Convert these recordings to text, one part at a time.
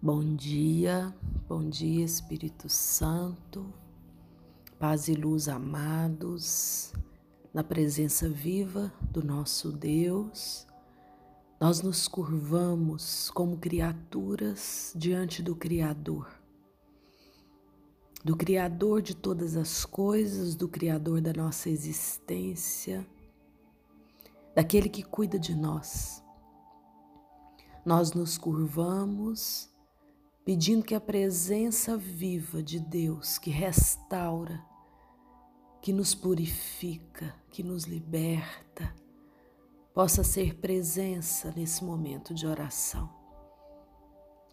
Bom dia, bom dia Espírito Santo, paz e luz amados, na presença viva do nosso Deus, nós nos curvamos como criaturas diante do Criador, do Criador de todas as coisas, do Criador da nossa existência, daquele que cuida de nós. Nós nos curvamos pedindo que a presença viva de Deus, que restaura, que nos purifica, que nos liberta, possa ser presença nesse momento de oração.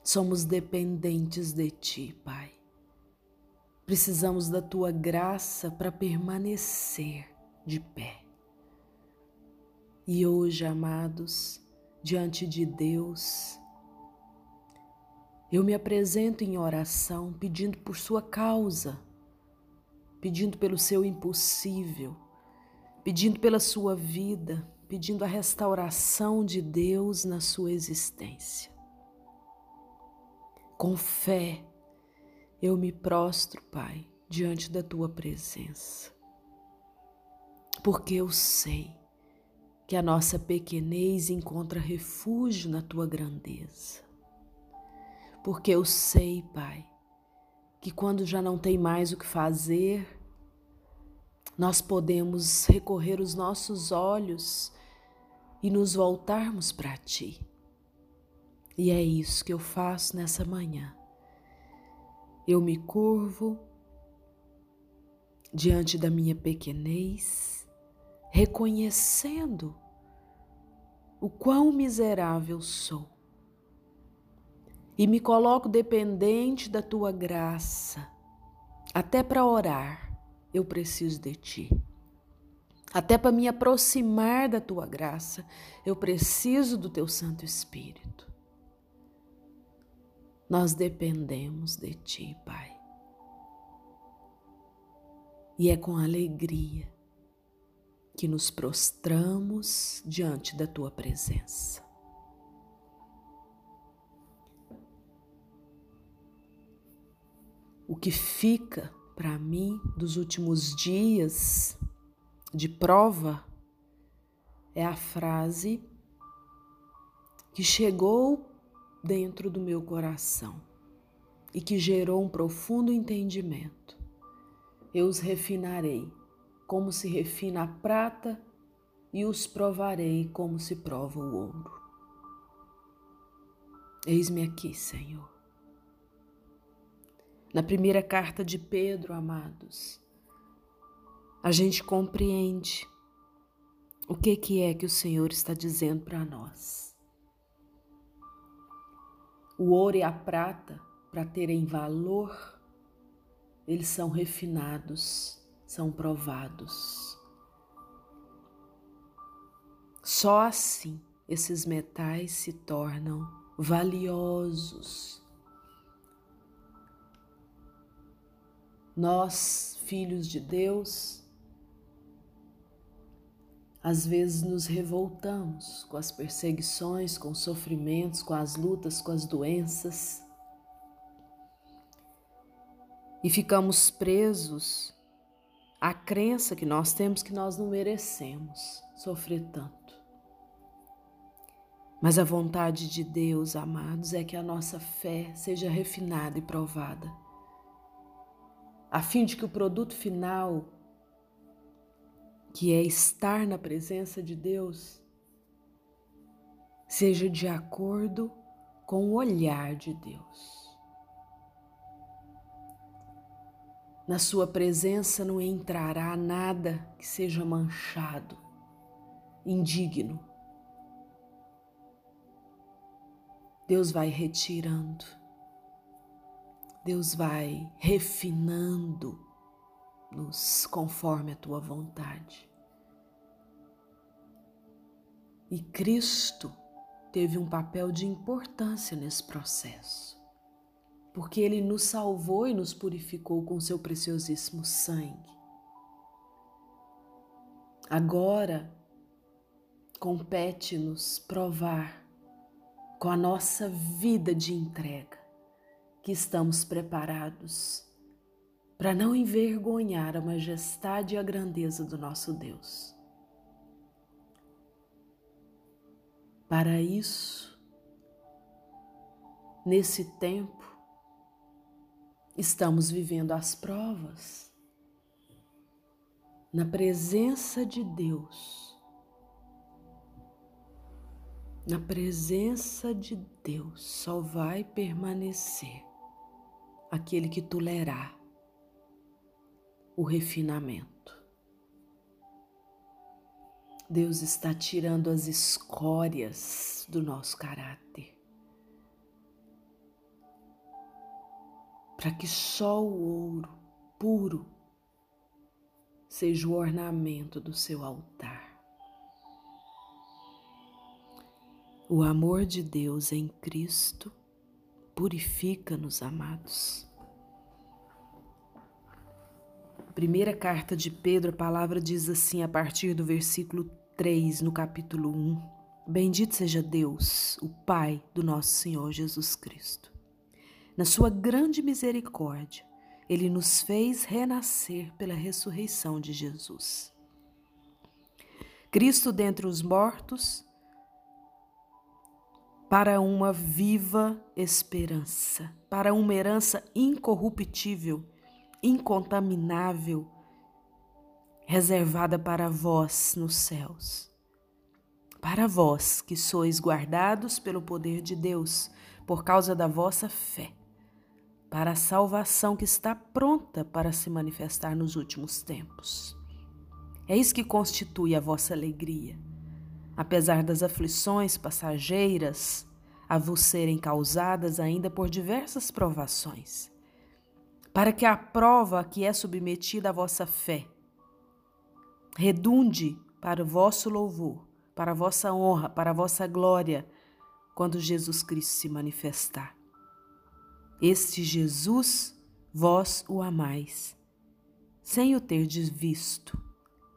Somos dependentes de Ti, Pai. Precisamos da Tua graça para permanecer de pé. E hoje, amados, diante de Deus, eu me apresento em oração pedindo por sua causa, pedindo pelo seu impossível, pedindo pela sua vida, pedindo a restauração de Deus na sua existência. Com fé, eu me prostro, Pai, diante da tua presença, porque eu sei que a nossa pequenez encontra refúgio na tua grandeza porque eu sei, Pai, que quando já não tem mais o que fazer, nós podemos recorrer os nossos olhos e nos voltarmos para Ti. E é isso que eu faço nessa manhã. Eu me curvo diante da minha pequenez, reconhecendo o quão miserável sou e me coloco dependente da tua graça. Até para orar, eu preciso de ti. Até para me aproximar da tua graça, eu preciso do teu Santo Espírito. Nós dependemos de ti, Pai. E é com alegria que nos prostramos diante da tua presença. O que fica para mim dos últimos dias de prova é a frase que chegou dentro do meu coração e que gerou um profundo entendimento. Eu os refinarei como se refina a prata e os provarei como se prova o ouro. Eis-me aqui, Senhor. Na primeira carta de Pedro, amados, a gente compreende o que, que é que o Senhor está dizendo para nós. O ouro e a prata, para terem valor, eles são refinados, são provados. Só assim esses metais se tornam valiosos Nós, filhos de Deus, às vezes nos revoltamos com as perseguições, com os sofrimentos, com as lutas, com as doenças e ficamos presos à crença que nós temos que nós não merecemos sofrer tanto. Mas a vontade de Deus, amados, é que a nossa fé seja refinada e provada a fim de que o produto final, que é estar na presença de Deus, seja de acordo com o olhar de Deus. Na Sua presença não entrará nada que seja manchado, indigno. Deus vai retirando Deus vai refinando-nos conforme a tua vontade. E Cristo teve um papel de importância nesse processo, porque ele nos salvou e nos purificou com seu preciosíssimo sangue. Agora compete-nos provar com a nossa vida de entrega que estamos preparados para não envergonhar a majestade e a grandeza do nosso Deus. Para isso, nesse tempo, estamos vivendo as provas na presença de Deus. Na presença de Deus só vai permanecer aquele que tolerar o refinamento. Deus está tirando as escórias do nosso caráter. Para que só o ouro puro seja o ornamento do seu altar. O amor de Deus em Cristo purifica-nos, amados. Primeira carta de Pedro, a palavra diz assim, a partir do versículo 3, no capítulo 1: Bendito seja Deus, o Pai do nosso Senhor Jesus Cristo. Na sua grande misericórdia, ele nos fez renascer pela ressurreição de Jesus. Cristo dentre os mortos, para uma viva esperança, para uma herança incorruptível incontaminável, reservada para vós nos céus. Para vós que sois guardados pelo poder de Deus, por causa da vossa fé, para a salvação que está pronta para se manifestar nos últimos tempos. É isso que constitui a vossa alegria. Apesar das aflições passageiras a vos serem causadas ainda por diversas provações para que a prova que é submetida à vossa fé redunde para o vosso louvor, para a vossa honra, para a vossa glória, quando Jesus Cristo se manifestar. Este Jesus, vós o amais, sem o terdes visto,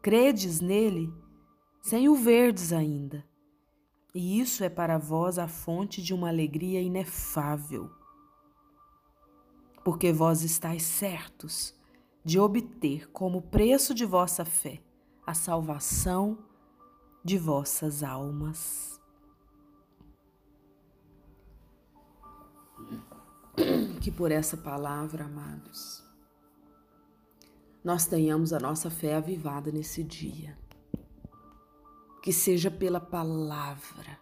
credes nele, sem o verdes ainda. E isso é para vós a fonte de uma alegria inefável porque vós estáis certos de obter como preço de vossa fé a salvação de vossas almas. Que por essa palavra, amados, nós tenhamos a nossa fé avivada nesse dia. Que seja pela palavra,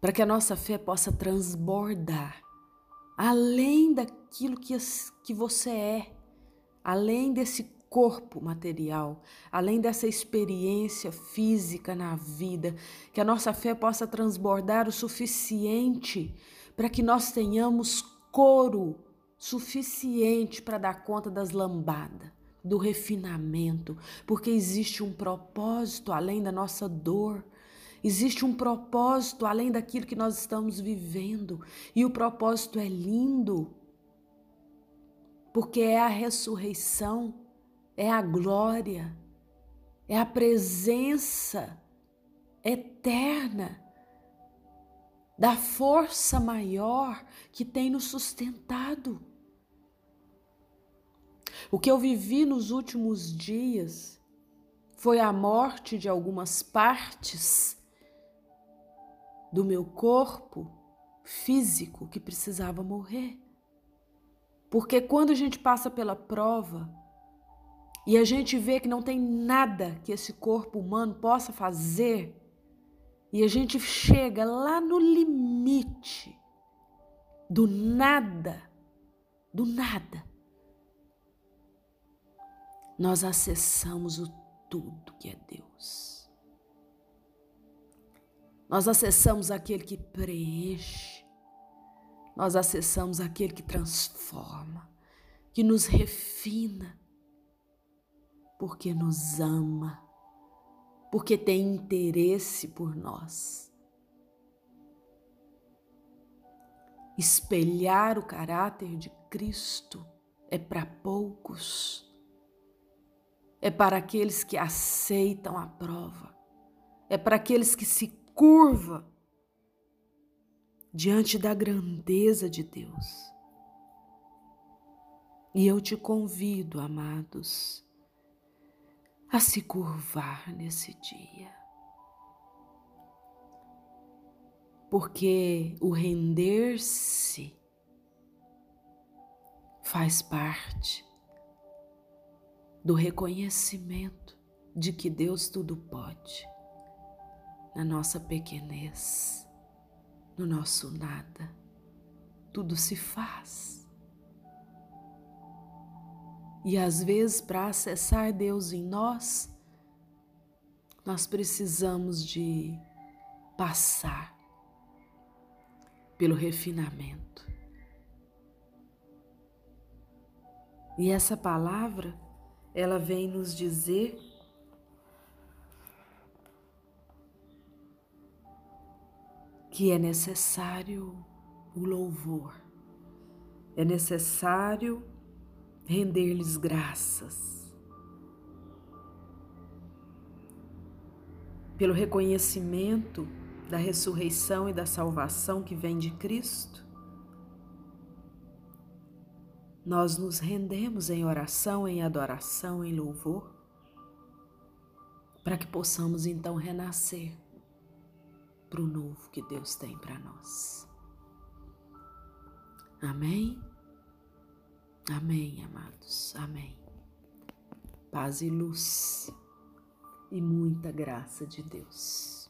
para que a nossa fé possa transbordar além daquilo que, que você é, além desse corpo material, além dessa experiência física na vida, que a nossa fé possa transbordar o suficiente para que nós tenhamos couro suficiente para dar conta das lambadas, do refinamento, porque existe um propósito além da nossa dor, Existe um propósito além daquilo que nós estamos vivendo, e o propósito é lindo, porque é a ressurreição, é a glória, é a presença eterna da força maior que tem nos sustentado. O que eu vivi nos últimos dias foi a morte de algumas partes do meu corpo físico que precisava morrer. Porque quando a gente passa pela prova e a gente vê que não tem nada que esse corpo humano possa fazer, e a gente chega lá no limite do nada, do nada, nós acessamos o tudo que é Deus. Nós acessamos aquele que preenche, nós acessamos aquele que transforma, que nos refina, porque nos ama, porque tem interesse por nós. Espelhar o caráter de Cristo é para poucos, é para aqueles que aceitam a prova, é para aqueles que se curva diante da grandeza de Deus. E eu te convido, amados, a se curvar nesse dia. Porque o render-se faz parte do reconhecimento de que Deus tudo pode, na nossa pequenez, no nosso nada, tudo se faz. E às vezes, para acessar Deus em nós, nós precisamos de passar pelo refinamento. E essa palavra ela vem nos dizer que é necessário o louvor, é necessário render-lhes graças. Pelo reconhecimento da ressurreição e da salvação que vem de Cristo, nós nos rendemos em oração, em adoração, em louvor, para que possamos então renascer para o novo que Deus tem para nós. Amém? Amém, amados. Amém. Paz e luz e muita graça de Deus.